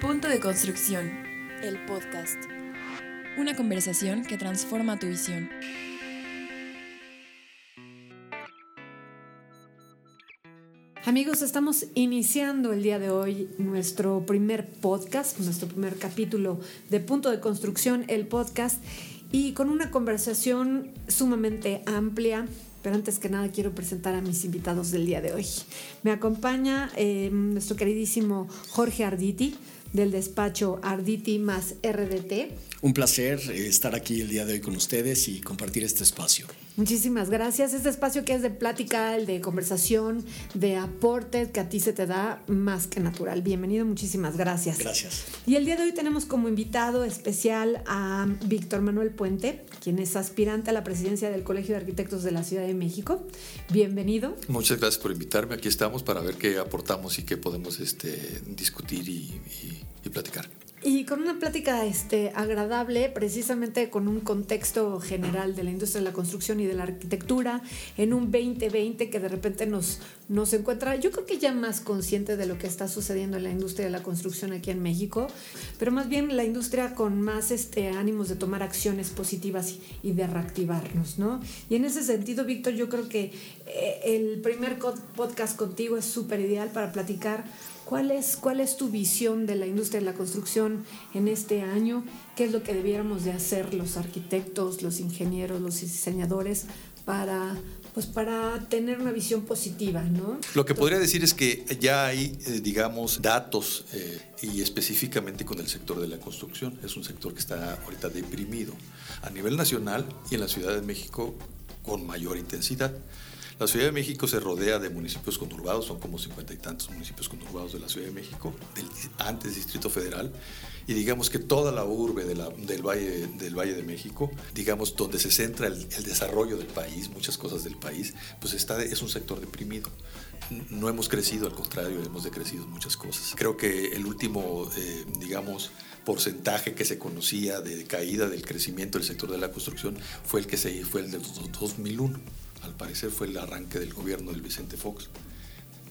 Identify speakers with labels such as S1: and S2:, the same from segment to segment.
S1: Punto de construcción.
S2: El podcast.
S1: Una conversación que transforma tu visión.
S3: Amigos, estamos iniciando el día de hoy nuestro primer podcast, nuestro primer capítulo de Punto de Construcción, el podcast, y con una conversación sumamente amplia. Pero antes que nada quiero presentar a mis invitados del día de hoy. Me acompaña eh, nuestro queridísimo Jorge Arditi del despacho Arditi más RDT.
S4: Un placer eh, estar aquí el día de hoy con ustedes y compartir este espacio.
S3: Muchísimas gracias. Este espacio que es de plática, el de conversación, de aporte que a ti se te da más que natural. Bienvenido, muchísimas gracias.
S4: Gracias.
S3: Y el día de hoy tenemos como invitado especial a Víctor Manuel Puente, quien es aspirante a la presidencia del Colegio de Arquitectos de la Ciudad de México. Bienvenido.
S5: Muchas gracias por invitarme. Aquí estamos para ver qué aportamos y qué podemos este, discutir y, y, y platicar.
S3: Y con una plática este, agradable, precisamente con un contexto general de la industria de la construcción y de la arquitectura, en un 2020 que de repente nos, nos encuentra, yo creo que ya más consciente de lo que está sucediendo en la industria de la construcción aquí en México, pero más bien la industria con más este, ánimos de tomar acciones positivas y, de reactivarnos, ¿no? Y en ese sentido, Víctor, yo creo que eh, el primer podcast contigo es súper ideal para platicar ¿Cuál es, ¿Cuál es tu visión de la industria de la construcción en este año? ¿Qué es lo que debiéramos de hacer los arquitectos, los ingenieros, los diseñadores para, pues para tener una visión positiva? ¿no?
S5: Lo que podría decir es que ya hay, eh, digamos, datos eh, y específicamente con el sector de la construcción. Es un sector que está ahorita deprimido a nivel nacional y en la Ciudad de México con mayor intensidad. La Ciudad de México se rodea de municipios conurbados, son como cincuenta y tantos municipios conurbados de la Ciudad de México, del antes Distrito Federal, y digamos que toda la urbe de la, del, Valle, del Valle de México, digamos donde se centra el, el, desarrollo del país, muchas cosas del país, pues está, es un sector deprimido. No hemos crecido, al contrario, hemos decrecido muchas cosas. Creo que el último, eh, digamos, porcentaje que se conocía de caída del crecimiento del sector de la construcción fue el que se fue el del 2001 al parecer fue el arranque del gobierno del Vicente Fox.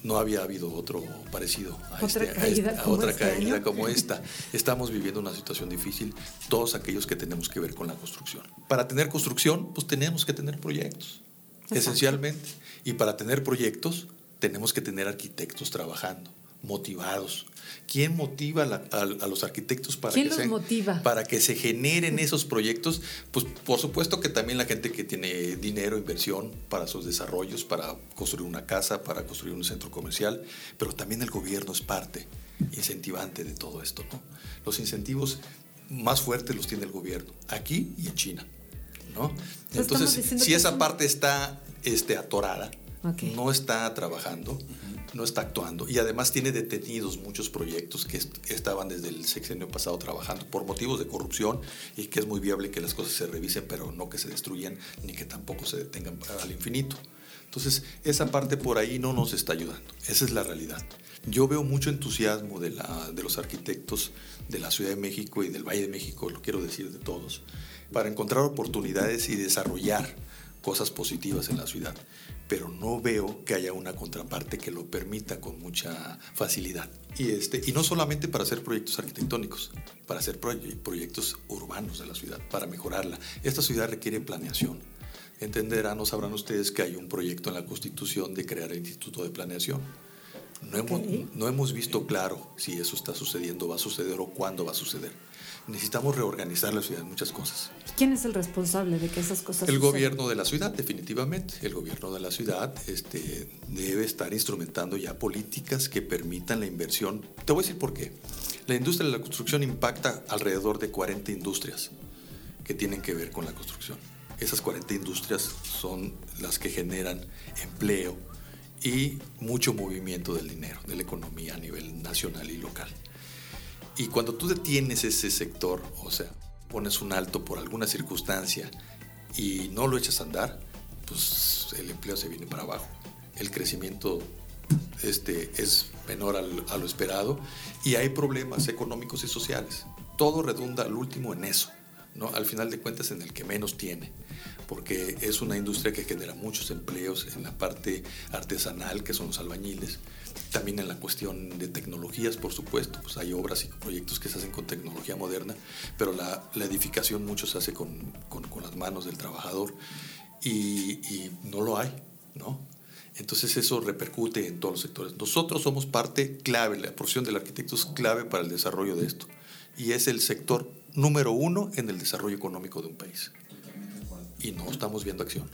S5: No había habido otro parecido a,
S3: ¿Otra
S5: este,
S3: caída,
S5: a, este, a
S3: como,
S5: otra
S3: este
S5: caída
S3: año?
S5: como esta. Estamos viviendo una situación difícil, todos aquellos que tenemos que ver con la construcción. Para tener construcción, pues tenemos que tener proyectos, Exacto. esencialmente. Y para tener proyectos, tenemos que tener arquitectos trabajando, motivados, ¿Quién motiva a, la, a, a los arquitectos para
S3: ¿Quién
S5: que,
S3: los
S5: se,
S3: motiva?
S5: para que se generen esos proyectos? Pues por supuesto que también la gente que tiene dinero, inversión para sus desarrollos, para construir una casa, para construir un centro comercial, pero también el gobierno es parte incentivante de todo esto. ¿no? Los incentivos más fuertes los tiene el gobierno, aquí y en China. ¿no? Entonces, si esa parte está este, atorada, okay. no está trabajando, no está actuando y además tiene detenidos muchos proyectos que est estaban desde el sexenio pasado trabajando por motivos de corrupción y que es muy viable que las cosas se revisen pero no que se destruyan ni que tampoco se detengan al infinito. Entonces esa parte por ahí no nos está ayudando, esa es la realidad. Yo veo mucho entusiasmo de, la, de los arquitectos de la Ciudad de México y del Valle de México, lo quiero decir de todos, para encontrar oportunidades y desarrollar cosas positivas en la ciudad pero no veo que haya una contraparte que lo permita con mucha facilidad. Y, este, y no solamente para hacer proyectos arquitectónicos, para hacer proye proyectos urbanos de la ciudad, para mejorarla. Esta ciudad requiere planeación. Entenderán o sabrán ustedes que hay un proyecto en la Constitución de crear el Instituto de Planeación. No hemos, no hemos visto claro si eso está sucediendo, va a suceder o cuándo va a suceder necesitamos reorganizar la ciudad en muchas cosas.
S3: ¿Quién es el responsable de que esas cosas
S5: El
S3: sucedan?
S5: gobierno de la ciudad, definitivamente. El gobierno de la ciudad este, debe estar instrumentando ya políticas que permitan la inversión. Te voy a decir por qué. La industria de la construcción impacta alrededor de 40 industrias que tienen que ver con la construcción. Esas 40 industrias son las que generan empleo y mucho movimiento del dinero, de la economía a nivel nacional y local. Y cuando tú detienes ese sector, o sea, pones un alto por alguna circunstancia y no lo echas a andar, pues el empleo se viene para abajo. El crecimiento este, es menor a lo esperado y hay problemas económicos y sociales. Todo redunda al último en eso, ¿no? al final de cuentas en el que menos tiene, porque es una industria que genera muchos empleos en la parte artesanal, que son los albañiles, también en la cuestión de tecnologías, por supuesto, pues hay obras y proyectos que se hacen con tecnología moderna, pero la, edificación mucho se hace con, las manos del trabajador y, y, no lo hay, ¿no? Entonces eso repercute en todos los sectores. Nosotros somos parte clave, la porción del arquitecto es clave para el desarrollo de esto y es el sector número uno en el desarrollo económico de un país. Y no estamos viendo acción.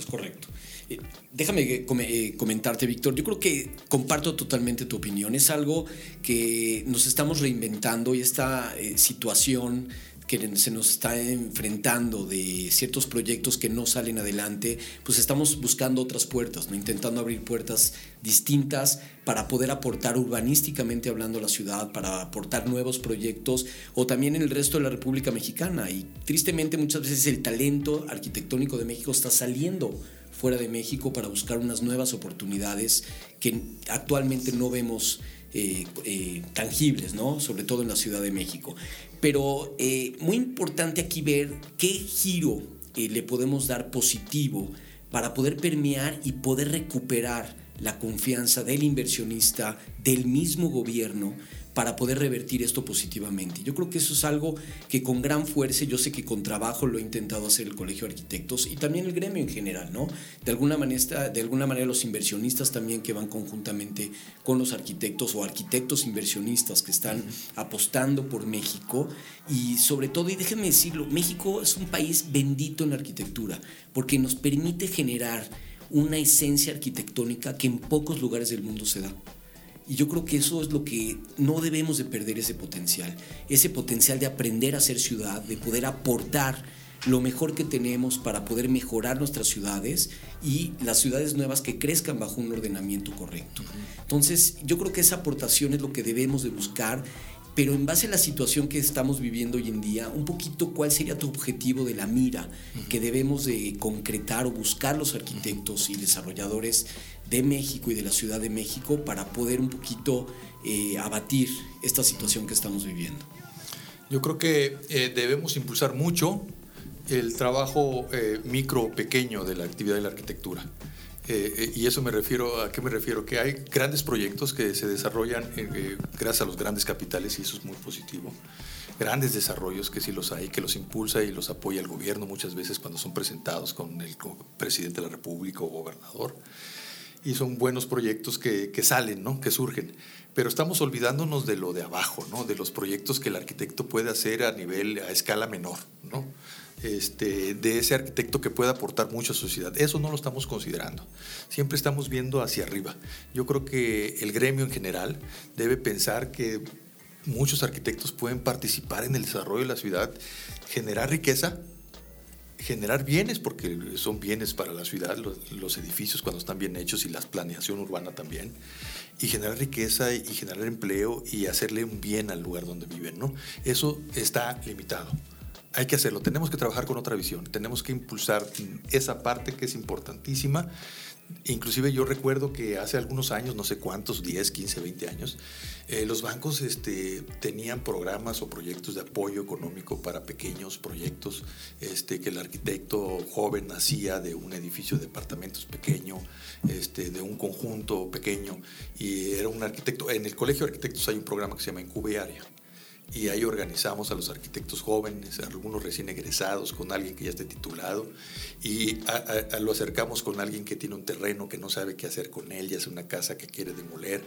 S2: Es correcto. Eh, déjame eh, eh, comentarte, Víctor. Yo creo que comparto totalmente tu opinión. Es algo que nos estamos reinventando y esta situación que se nos está enfrentando de ciertos proyectos que no salen adelante, pues estamos buscando otras puertas, ¿no? intentando abrir puertas distintas para poder aportar urbanísticamente hablando a la ciudad, para aportar nuevos proyectos o también en el resto de la República Mexicana. Y tristemente muchas veces el talento arquitectónico de México está saliendo fuera de México para buscar unas nuevas oportunidades que actualmente no vemos eh, eh, tangibles, ¿no? sobre todo en la Ciudad de México. Pero eh, muy importante aquí ver qué giro le podemos dar positivo para poder permear y poder recuperar la confianza del inversionista, del mismo gobierno, para poder revertir esto positivamente. Yo creo que eso es algo que con gran fuerza, yo sé que con trabajo lo he intentado hacer el Colegio de Arquitectos y también el gremio en general, ¿no? De alguna manera, de alguna manera los inversionistas también que van conjuntamente con los arquitectos o arquitectos inversionistas que están apostando por México y sobre todo, y déjenme decirlo, México es un país bendito en la arquitectura porque nos permite generar una esencia arquitectónica que en pocos lugares del mundo se da. Y yo creo que eso es lo que no debemos de perder ese potencial, ese potencial de aprender a ser ciudad, de poder aportar lo mejor que tenemos para poder mejorar nuestras ciudades y las ciudades nuevas que crezcan bajo un ordenamiento correcto. Entonces, yo creo que esa aportación es lo que debemos de buscar pero en base a la situación que estamos viviendo hoy en día, un poquito cuál sería tu objetivo de la mira que debemos de concretar o buscar los arquitectos y desarrolladores de México y de la Ciudad de México para poder un poquito eh, abatir esta situación que estamos viviendo?
S5: Yo creo que eh, debemos impulsar mucho el trabajo eh, micro, pequeño de la actividad de la arquitectura. Y eso me refiero, ¿a qué me refiero? Que hay grandes proyectos que se desarrollan gracias a los grandes capitales y eso es muy positivo. Grandes desarrollos que sí los hay, que los impulsa y los apoya el gobierno muchas veces cuando son presentados con el presidente de la República o gobernador y son buenos proyectos que, que, salen, ¿no? que surgen. Pero estamos olvidándonos de lo de abajo, ¿no? de los proyectos que el arquitecto puede hacer a nivel, a escala menor, ¿no? Este, de ese arquitecto que puede aportar mucho a la sociedad. Eso no lo estamos considerando. Siempre estamos viendo hacia arriba. Yo creo que el gremio en general debe pensar que muchos arquitectos pueden participar en el desarrollo de la ciudad, generar riqueza, generar bienes, porque son bienes para la ciudad, los, edificios cuando están bien hechos y la planeación urbana también, y generar riqueza y generar empleo y hacerle un bien al lugar donde viven, ¿no? Eso está limitado. Hay que hacerlo, tenemos que trabajar con otra visión, tenemos que impulsar esa parte que es importantísima Inclusive yo recuerdo que hace algunos años, no sé cuántos, 10, 15, 20 años, eh, los bancos este, tenían programas o proyectos de apoyo económico para pequeños proyectos este, que el arquitecto joven hacía de un edificio de departamentos pequeño, este, de un conjunto pequeño, y era un arquitecto. En el Colegio de Arquitectos hay un programa que se llama Incubearia y ahí organizamos a los arquitectos jóvenes, algunos recién egresados, con alguien que ya esté titulado, y lo acercamos con alguien que tiene un terreno que no sabe qué hacer con él, ya es una casa que quiere demoler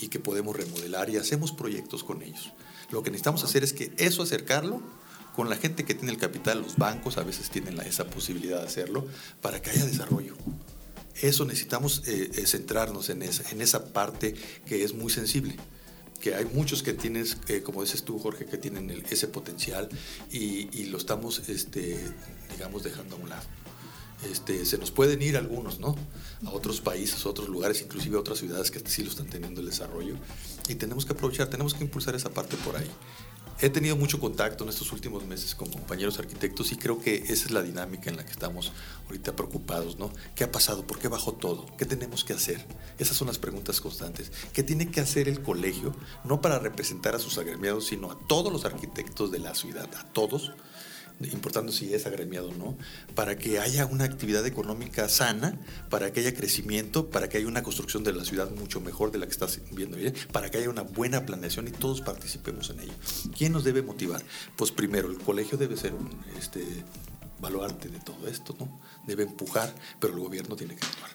S5: y que podemos remodelar y hacemos proyectos con ellos. Lo que necesitamos hacer es que eso acercarlo con la gente que tiene el capital, los bancos a veces tienen esa posibilidad de hacerlo, para que haya desarrollo. Eso necesitamos eh, eh, centrarnos en esa, en esa parte que es muy sensible que hay muchos que tienes, eh, como dices tú, Jorge, que tienen ese potencial y, lo estamos, este, digamos, dejando a un lado. Este, se nos pueden ir algunos, ¿no? A otros países, a otros lugares, inclusive a otras ciudades que sí lo están teniendo el desarrollo. Y tenemos que aprovechar, tenemos que impulsar esa parte por ahí. He tenido mucho contacto en estos últimos meses con compañeros arquitectos y creo que esa es la dinámica en la que estamos ahorita preocupados, ¿no? ¿Qué ha pasado? ¿Por qué bajó todo? ¿Qué tenemos que hacer? Esas son las preguntas constantes. ¿Qué tiene que hacer el colegio? No para representar a sus agremiados, sino a todos los arquitectos de la ciudad, a todos, importando si es agremiado o no, para que haya una actividad económica sana, para que haya crecimiento, para que haya una construcción de la ciudad mucho mejor de la que estás viendo, para que haya una buena planeación y todos participemos en ello. ¿Quién nos debe motivar? Pues primero, el colegio debe ser un este, baluarte de todo esto, ¿no? Debe empujar, pero el gobierno tiene que actuar,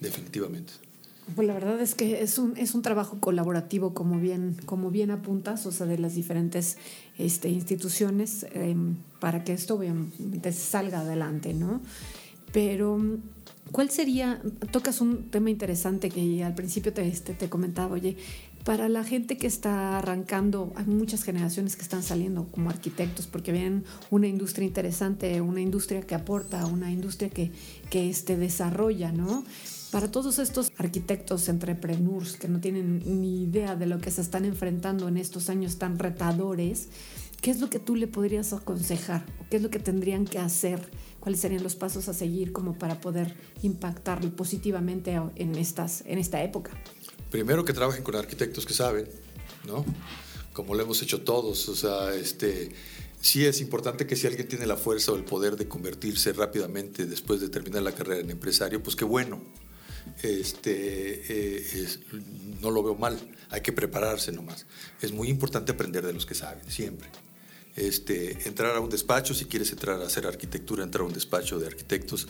S5: definitivamente.
S3: Pues la verdad es que es un, es un trabajo colaborativo, como bien, como bien apuntas, o sea, de las diferentes este, instituciones em, para que esto salga adelante, ¿no? Pero, ¿cuál sería? Tocas un tema interesante que al principio te, este, te comentaba, oye, para la gente que está arrancando, hay muchas generaciones que están saliendo como arquitectos porque ven una industria interesante, una industria que aporta, una industria que, que este, desarrolla, ¿no? Para todos estos arquitectos, entrepreneurs que no tienen ni idea de lo que se están enfrentando en estos años tan retadores, ¿qué es lo que tú le podrías aconsejar? ¿Qué es lo que tendrían que hacer? ¿Cuáles serían los pasos a seguir como para poder impactar positivamente en, estas, en esta época?
S5: Primero que trabajen con arquitectos que saben, ¿no? Como lo hemos hecho todos, o sea, este sí es importante que si alguien tiene la fuerza o el poder de convertirse rápidamente después de terminar la carrera en empresario, pues qué bueno este, eh, no lo veo mal, hay que prepararse nomás. Es muy importante aprender de los que saben, siempre. Este, entrar a un despacho, si quieres entrar a hacer arquitectura, entrar a un despacho de arquitectos,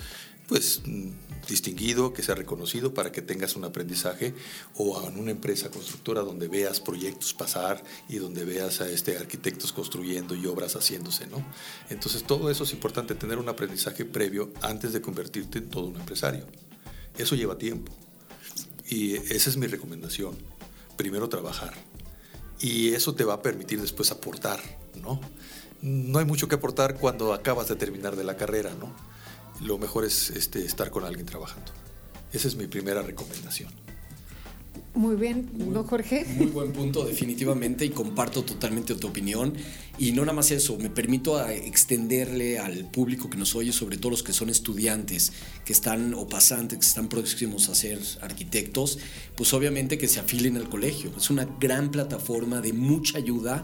S5: pues mm, distinguido, que sea reconocido para que tengas un aprendizaje, o en una empresa constructora donde veas proyectos pasar y donde veas a este, arquitectos construyendo y obras haciéndose, ¿no? Entonces todo eso es importante, tener un aprendizaje previo antes de convertirte en todo un empresario. Eso lleva tiempo. Y esa es mi recomendación. Primero trabajar. Y eso te va a permitir después aportar, ¿no? No hay mucho que aportar cuando acabas de terminar de la carrera, ¿no? Lo mejor es este, estar con alguien trabajando. Esa es mi primera recomendación.
S3: Muy bien, ¿no, Jorge?
S2: Muy buen punto, definitivamente, y comparto totalmente tu opinión. Y no nada más eso, me permito extenderle al público que nos oye, sobre todo los que son estudiantes, que están o pasantes, que están próximos a ser arquitectos, pues obviamente que se afilen al colegio. Es una gran plataforma de mucha ayuda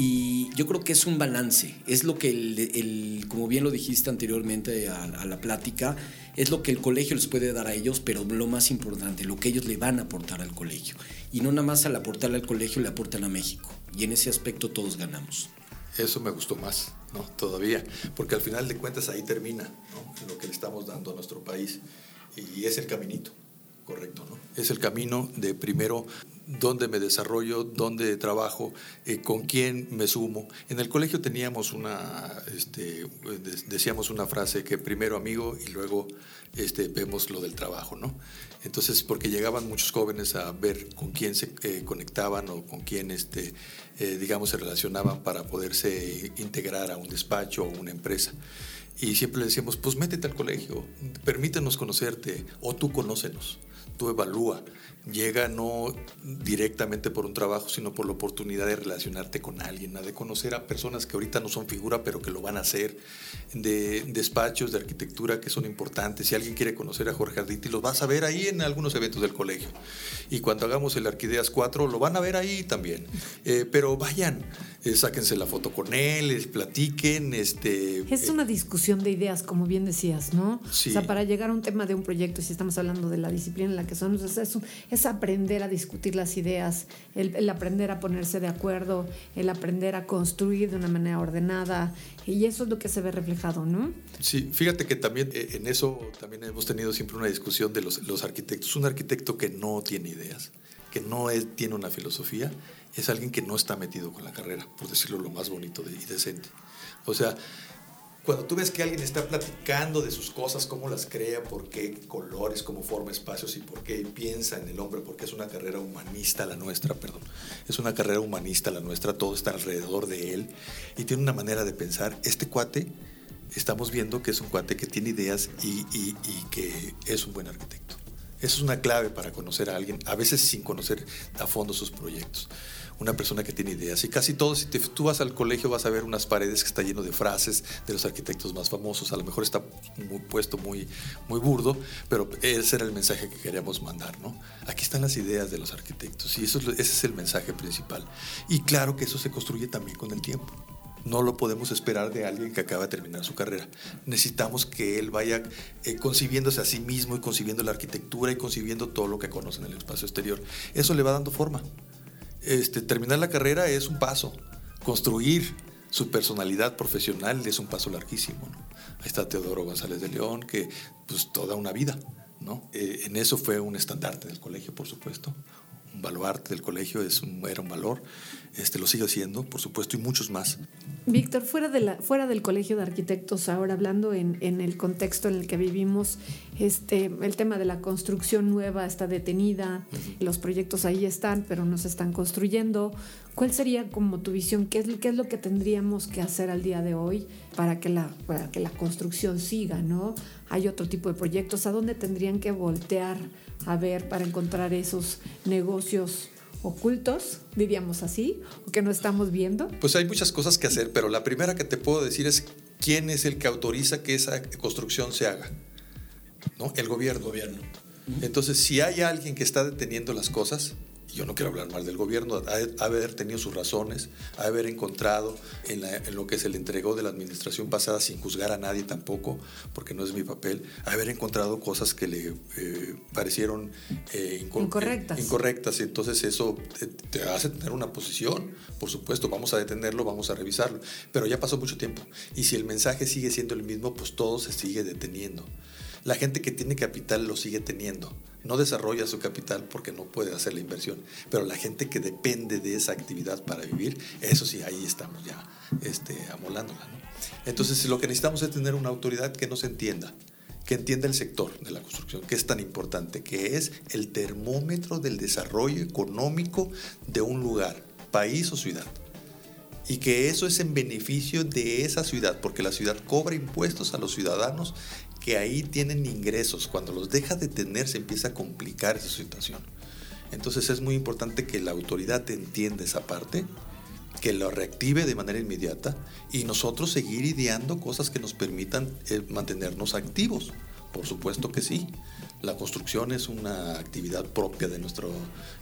S2: y yo creo que es un balance, es lo que, el, como bien lo dijiste anteriormente a, la plática, es lo que el colegio les puede dar a ellos, pero lo más importante, lo que ellos le van a aportar al colegio. Y no nada más al aportarle al colegio, le aportan a México. Y en ese aspecto todos ganamos.
S5: Eso me gustó más, ¿no? Todavía, porque al final de cuentas ahí termina lo que le estamos dando a nuestro país. Y es el caminito correcto, ¿no? Es el camino de primero dónde me desarrollo, dónde trabajo, eh, con quién me sumo. En el colegio teníamos una, este, decíamos una frase que primero amigo y luego este, vemos lo del trabajo, ¿no? Entonces, porque llegaban muchos jóvenes a ver con quién se eh, conectaban o con quién, este, eh, digamos, se relacionaban para poderse integrar a un despacho o una empresa. Y siempre le decíamos, pues métete al colegio, permítenos conocerte o tú conócenos tú evalúa. Llega no directamente por un trabajo, sino por la oportunidad de relacionarte con alguien, de conocer a personas que ahorita no son figura, pero que lo van a hacer, de despachos de arquitectura que son importantes. Si alguien quiere conocer a Jorge Arditi, lo vas a ver ahí en algunos eventos del colegio. Y cuando hagamos el Arquideas 4, lo van a ver ahí también. Eh, pero vayan, eh, sáquense la foto con él, platiquen. Este,
S3: es eh, una discusión de ideas, como bien decías, ¿no? O sea, para llegar a un tema de un proyecto, si estamos hablando de la disciplina en la que somos, es, es aprender a discutir las ideas, el, aprender a ponerse de acuerdo, el aprender a construir de una manera ordenada, y eso es lo que se ve reflejado, ¿no?
S5: Sí, fíjate que también eh, en eso también hemos tenido siempre una discusión de los, los arquitectos. Un arquitecto que no tiene ideas, que no es, tiene una filosofía, es alguien que no está metido con la carrera, por decirlo lo más bonito y decente. O sea, cuando tú ves que alguien está platicando de sus cosas, cómo las crea, por qué colores, cómo forma espacios y por qué piensa en el hombre, porque es una carrera humanista la nuestra, perdón, es una carrera humanista la nuestra, todo está alrededor de él y tiene una manera de pensar. Este cuate, estamos viendo que es un cuate que tiene ideas y, y que es un buen arquitecto. Esa es una clave para conocer a alguien, a veces sin conocer a fondo sus proyectos una persona que tiene ideas. Y casi todos, si tú vas al colegio, vas a ver unas paredes que está lleno de frases de los arquitectos más famosos. A lo mejor está muy, puesto muy, muy burdo, pero ese era el mensaje que queríamos mandar. ¿no? Aquí están las ideas de los arquitectos y eso, ese es el mensaje principal. Y claro que eso se construye también con el tiempo. No lo podemos esperar de alguien que acaba de terminar su carrera. Necesitamos que él vaya eh, concibiéndose a sí mismo y concibiendo la arquitectura y concibiendo todo lo que conoce en el espacio exterior. Eso le va dando forma. Este, terminar la carrera es un paso. Construir su personalidad profesional es un paso larguísimo. Ahí está Teodoro González de León, que pues toda una vida. ¿no? Eh, en eso fue un estandarte del colegio, por supuesto. Un baluarte del colegio es era un valor. Este, lo sigue siendo, por supuesto, y muchos más.
S3: Víctor, fuera, de la, fuera del Colegio de Arquitectos, ahora hablando en, en, el contexto en el que vivimos, este, el tema de la construcción nueva está detenida, los proyectos ahí están, pero no se están construyendo. ¿Cuál sería como tu visión? ¿Qué es, ¿Qué es lo que tendríamos que hacer al día de hoy para que la, para que la construcción siga? ¿no? Hay otro tipo de proyectos. ¿A dónde tendrían que voltear a ver para encontrar esos negocios ocultos, diríamos así, o que no estamos viendo?
S5: Pues hay muchas cosas que hacer, pero la primera que te puedo decir es quién es el que autoriza que esa construcción se haga. ¿No? El gobierno. gobierno. Entonces, si hay alguien que está deteniendo las cosas, yo no quiero hablar mal del gobierno, haber tenido sus razones, haber encontrado en, lo que se le entregó de la administración pasada sin juzgar a nadie tampoco, porque no es mi papel, haber encontrado cosas que le eh, parecieron eh,
S3: incorrectas.
S5: incorrectas. Entonces eso te, hace tener una posición, por supuesto, vamos a detenerlo, vamos a revisarlo, pero ya pasó mucho tiempo. Y si el mensaje sigue siendo el mismo, pues todo se sigue deteniendo. La gente que tiene capital lo sigue teniendo no desarrolla su capital porque no puede hacer la inversión. Pero la gente que depende de esa actividad para vivir, eso sí, ahí estamos ya este, amolándola. Entonces, lo que necesitamos es tener una autoridad que nos entienda, que entienda el sector de la construcción, que es tan importante, que es el termómetro del desarrollo económico de un lugar, país o ciudad. Y que eso es en beneficio de esa ciudad, porque la ciudad cobra impuestos a los ciudadanos que ahí tienen ingresos. Cuando los deja de tener se empieza a complicar esa situación. Entonces es muy importante que la autoridad entienda esa parte, que lo reactive de manera inmediata y nosotros seguir ideando cosas que nos permitan eh, mantenernos activos. Por supuesto que sí. La construcción es una actividad propia de nuestro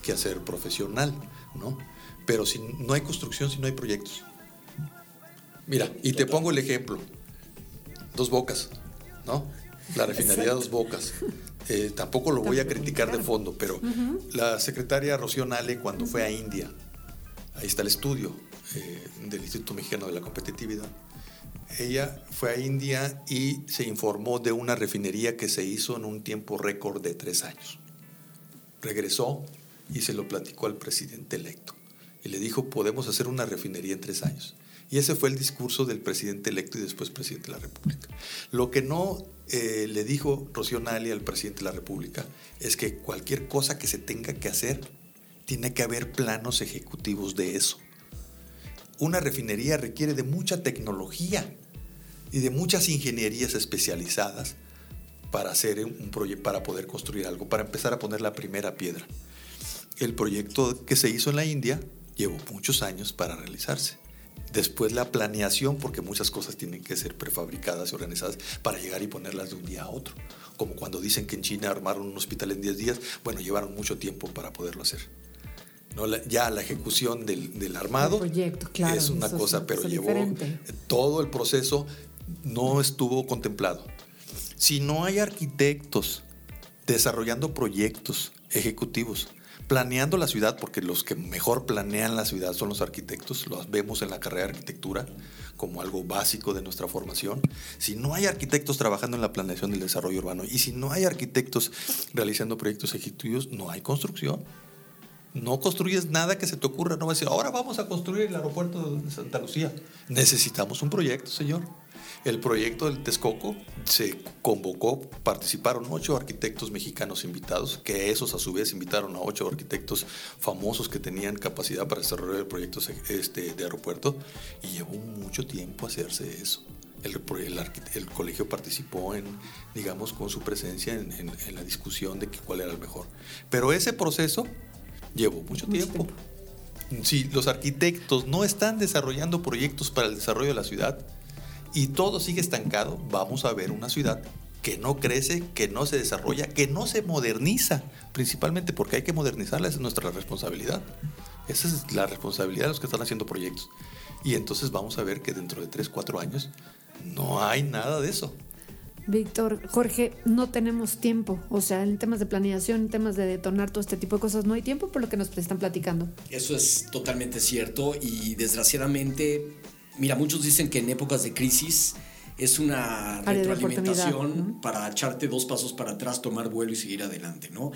S5: quehacer profesional, ¿no? Pero si no hay construcción, si no hay proyectos. Mira, y te pongo el ejemplo. Dos bocas. ¿no? La refinería Dos Bocas. Eh, tampoco lo voy a criticar de fondo, pero la secretaria Rocío Nale cuando fue a India, ahí está el estudio eh, del Instituto Mexicano de la Competitividad, ella fue a India y se informó de una refinería que se hizo en un tiempo récord de tres años. Regresó y se lo platicó al presidente electo. Y le dijo, podemos hacer una refinería en tres años. Y ese fue el discurso del presidente electo y después presidente de la República. Lo que no eh, le dijo Rocío Nali al presidente de la República es que cualquier cosa que se tenga que hacer, tiene que haber planos ejecutivos de eso. Una refinería requiere de mucha tecnología y de muchas ingenierías especializadas para, hacer un para poder construir algo, para empezar a poner la primera piedra. El proyecto que se hizo en la India llevó muchos años para realizarse. Después la planeación, porque muchas cosas tienen que ser prefabricadas y organizadas para llegar y ponerlas de un día a otro. Como cuando dicen que en China armaron un hospital en 10 días, bueno, llevaron mucho tiempo para poderlo hacer. ¿No? ya la ejecución del, armado es una cosa, pero llevó todo el proceso, no estuvo contemplado. Si no hay arquitectos desarrollando proyectos ejecutivos planeando la ciudad, porque los que mejor planean la ciudad son los arquitectos, los vemos en la carrera de arquitectura como algo básico de nuestra formación. Si no hay arquitectos trabajando en la planeación del desarrollo urbano y si no hay arquitectos realizando proyectos ejecutivos, no hay construcción. No construyes nada que se te ocurra, no vas a decir, ahora vamos a construir el aeropuerto de Santa Lucía. Necesitamos un proyecto, señor. El proyecto del Texcoco se convocó, participaron ocho arquitectos mexicanos invitados, que esos a su vez invitaron a ocho arquitectos famosos que tenían capacidad para desarrollar el proyecto este, de aeropuerto y llevó mucho tiempo hacerse eso. El, el, colegio participó en, digamos, con su presencia en, la discusión de cuál era el mejor. Pero ese proceso llevó mucho, tiempo. Si los arquitectos no están desarrollando proyectos para el desarrollo de la ciudad, y todo sigue estancado, vamos a ver una ciudad que no crece, que no se desarrolla, que no se moderniza, principalmente porque hay que modernizarla, esa es nuestra responsabilidad. Esa es la responsabilidad de los que están haciendo proyectos. Y entonces vamos a ver que dentro de 3, 4 años no hay nada de eso.
S3: Víctor, Jorge, no tenemos tiempo. O sea, en temas de planeación, en temas de detonar todo este tipo de cosas, no hay tiempo por lo que nos están platicando.
S2: Eso es totalmente cierto y desgraciadamente, mira, muchos dicen que en épocas de crisis es una retroalimentación para echarte dos pasos para atrás, tomar vuelo y seguir adelante, ¿no?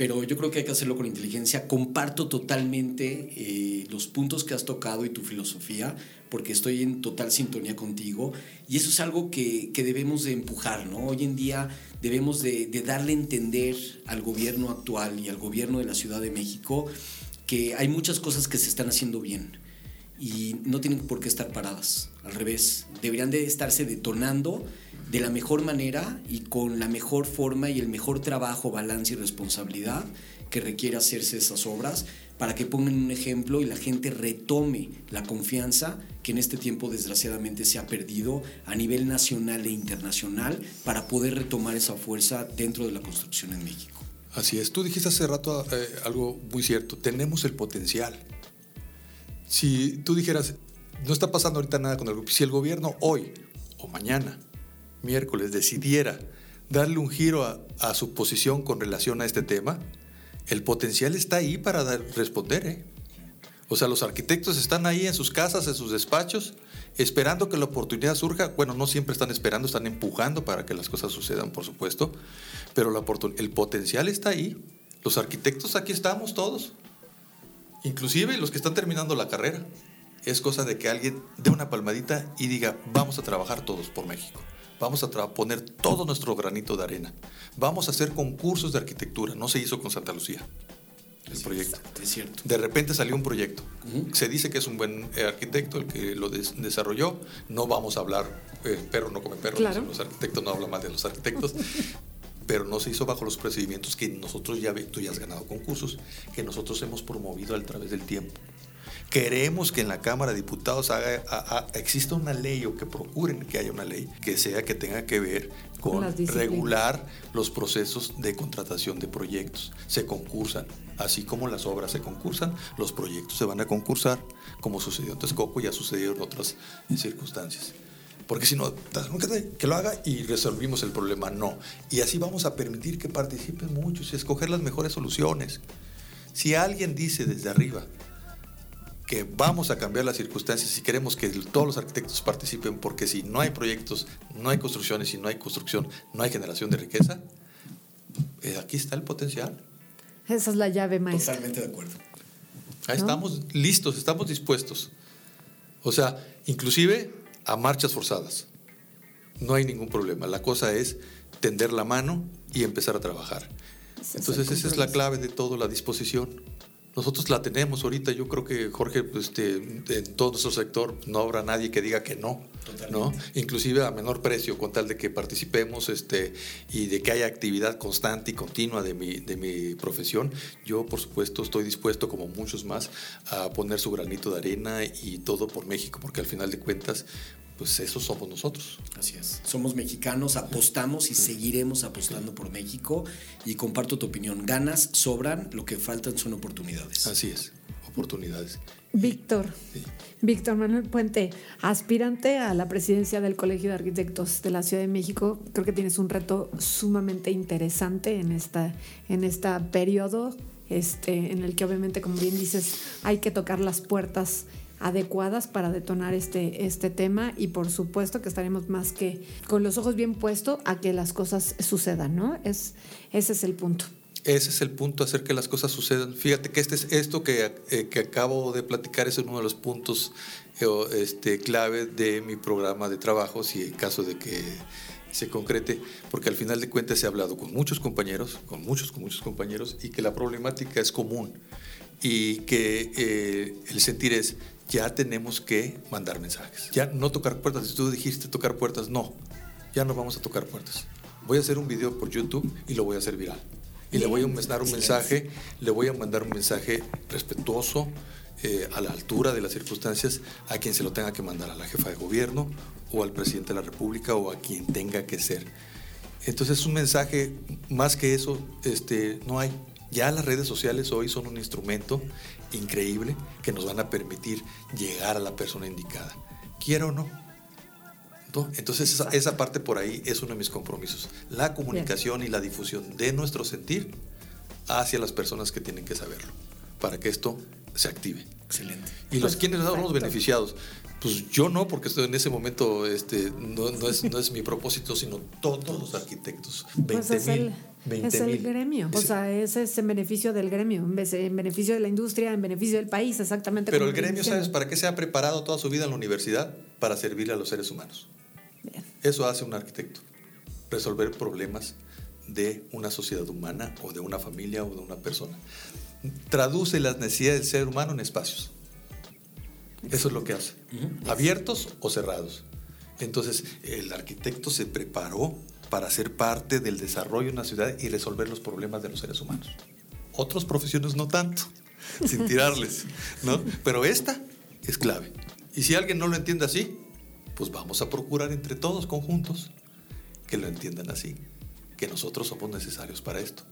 S2: pero yo creo que hay que hacerlo con inteligencia. Comparto totalmente eh, los puntos que has tocado y tu filosofía, porque estoy en total sintonía contigo. Y eso es algo que, que debemos de empujar, ¿no? Hoy en día debemos de, de, darle a entender al gobierno actual y al gobierno de la Ciudad de México que hay muchas cosas que se están haciendo bien y no tienen por qué estar paradas. Al revés, deberían de estarse detonando de la mejor manera y con la mejor forma y el mejor trabajo, balance y responsabilidad que requiere hacerse esas obras para que pongan un ejemplo y la gente retome la confianza que en este tiempo desgraciadamente se ha perdido a nivel nacional e internacional para poder retomar esa fuerza dentro de la construcción en México.
S5: Así es, tú dijiste hace rato eh, algo muy cierto, tenemos el potencial. Si tú dijeras, no está pasando ahorita nada con el grupo, si el gobierno hoy o mañana miércoles decidiera darle un giro a, su posición con relación a este tema, el potencial está ahí para responder. ¿eh? O sea, los arquitectos están ahí en sus casas, en sus despachos, esperando que la oportunidad surja. Bueno, no siempre están esperando, están empujando para que las cosas sucedan, por supuesto, pero el potencial está ahí. Los arquitectos aquí estamos todos, inclusive los que están terminando la carrera. Es cosa de que alguien dé una palmadita y diga, vamos a trabajar todos por México. Vamos a poner todo nuestro granito de arena. Vamos a hacer concursos de arquitectura. No se hizo con Santa Lucía el proyecto.
S2: Es cierto.
S5: De repente salió un proyecto. Se dice que es un buen eh, arquitecto el que lo desarrolló. No vamos a hablar, eh, perro no come perro, los arquitectos no hablan más de los arquitectos. pero no se hizo bajo los procedimientos que nosotros ya, tú ya has ganado concursos, que nosotros hemos promovido a través del tiempo. Queremos que en la Cámara de Diputados haga, exista una ley o que procuren que haya una ley que sea que tenga que ver con regular los procesos de contratación de proyectos. Se concursan, así como las obras se concursan, los proyectos se van a concursar, como sucedió en Texcoco y ha sucedido en otras circunstancias. Porque si no, que lo haga y resolvimos el problema. No. Y así vamos a permitir que participen muchos y escoger las mejores soluciones. Si alguien dice desde arriba, que vamos a cambiar las circunstancias y queremos que todos los arquitectos participen, porque si no hay proyectos, no hay construcciones, si no hay construcción, no hay generación de riqueza, eh, aquí está el potencial.
S3: Esa es la llave maestra.
S2: Totalmente de acuerdo.
S5: Ahí estamos listos, estamos dispuestos. O sea, inclusive a marchas forzadas. No hay ningún problema. La cosa es tender la mano y empezar a trabajar. Entonces esa es la clave de todo, la disposición. Nosotros la tenemos ahorita, yo creo que Jorge, pues, este, en todo nuestro sector no habrá nadie que diga que no, ¿no? Inclusive a menor precio, con tal de que participemos este, y de que haya actividad constante y continua de mi, de mi profesión, yo por supuesto estoy dispuesto, como muchos más, a poner su granito de arena y todo por México, porque al final de cuentas, pues eso somos nosotros.
S2: Así es. Somos mexicanos, apostamos y seguiremos apostando por México y comparto tu opinión. Ganas sobran, lo que faltan son oportunidades.
S5: Así es, oportunidades.
S3: Víctor, Víctor Manuel Puente, aspirante a la presidencia del Colegio de Arquitectos de la Ciudad de México, creo que tienes un reto sumamente interesante en esta, en este periodo, este, en el que obviamente, como bien dices, hay que tocar las puertas adecuadas para detonar este, este tema y por supuesto que estaremos más que con los ojos bien puestos a que las cosas sucedan, ¿no? Es, ese es el punto.
S5: Ese es el punto, hacer que las cosas sucedan. Fíjate que este es, esto que, eh, que acabo de platicar es uno de los puntos eh, este, clave de mi programa de trabajo, si en caso de que se concrete, porque al final de cuentas he hablado con muchos compañeros, con muchos, con muchos compañeros, y que la problemática es común y que eh, el sentir es, ya tenemos que mandar mensajes. Ya no tocar puertas. Si tú dijiste tocar puertas, no. Ya no vamos a tocar puertas. Voy a hacer un video por YouTube y lo voy a hacer viral. Y le voy a mandar un mensaje, le voy a mandar un mensaje respetuoso, eh, a la altura de las circunstancias, a quien se lo tenga que mandar, a la jefa de gobierno o al presidente de la República o a quien tenga que ser. Entonces un mensaje, más que eso, este, no hay. Ya las redes sociales hoy son un instrumento increíble que nos van a permitir llegar a la persona indicada, quiera o no. Entonces esa, esa, parte por ahí es uno de mis compromisos. La comunicación y la difusión de nuestro sentir hacia las personas que tienen que saberlo, para que esto se active.
S2: Excelente.
S5: ¿Y los quienes son los beneficiados? Pues yo no, porque estoy en ese momento este, no, no, es, no es mi propósito, sino todos los arquitectos. 20
S3: pues es
S5: mil.
S3: El, es el gremio, o sea, ese es en beneficio del gremio, en beneficio de la industria, en beneficio del país, exactamente.
S5: Pero el gremio, ¿sabes para qué se ha preparado toda su vida en la universidad? Para servirle a los seres humanos. Eso hace un arquitecto, resolver problemas de una sociedad humana o de una familia o de una persona. Traduce las necesidades del ser humano en espacios. Eso es lo que hace. Abiertos o cerrados. Entonces, el arquitecto se preparó para ser parte del desarrollo de una ciudad y resolver los problemas de los seres humanos. Otras profesiones no tanto, sin tirarles, ¿no? Pero esta es clave. Y si alguien no lo entiende así, pues vamos a procurar entre todos conjuntos que lo entiendan así, que nosotros somos necesarios para esto.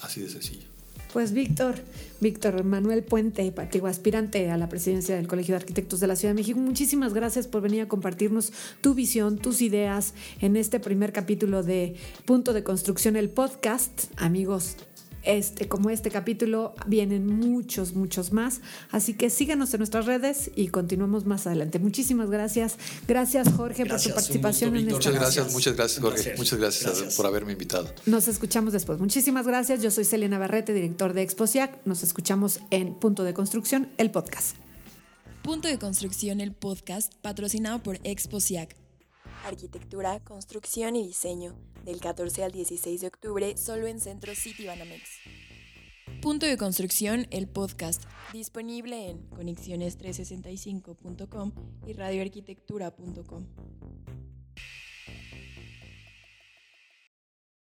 S5: Así de sencillo.
S3: Pues Víctor, Víctor Manuel Puente, antiguo aspirante a la presidencia del Colegio de Arquitectos de la Ciudad de México, muchísimas gracias por venir a compartirnos tu visión, tus ideas en este primer capítulo de Punto de Construcción, el podcast. Amigos, este, como este capítulo, vienen muchos, muchos más. Así que síganos en nuestras redes y continuamos más adelante. Muchísimas gracias. Gracias, Jorge, por tu participación en
S5: esta Muchas gracias, muchas gracias, Jorge. Muchas gracias, por haberme invitado.
S3: Nos escuchamos después. Muchísimas gracias. Yo soy Selena Barrete, director de Exposiac. Nos escuchamos en Punto de Construcción, el podcast.
S1: Punto de Construcción, el podcast, patrocinado por Exposiac. Arquitectura, construcción y diseño del 14 al 16 de octubre solo en Centro City Banamex. Punto de construcción, el podcast, disponible en conexiones365.com y radioarquitectura.com.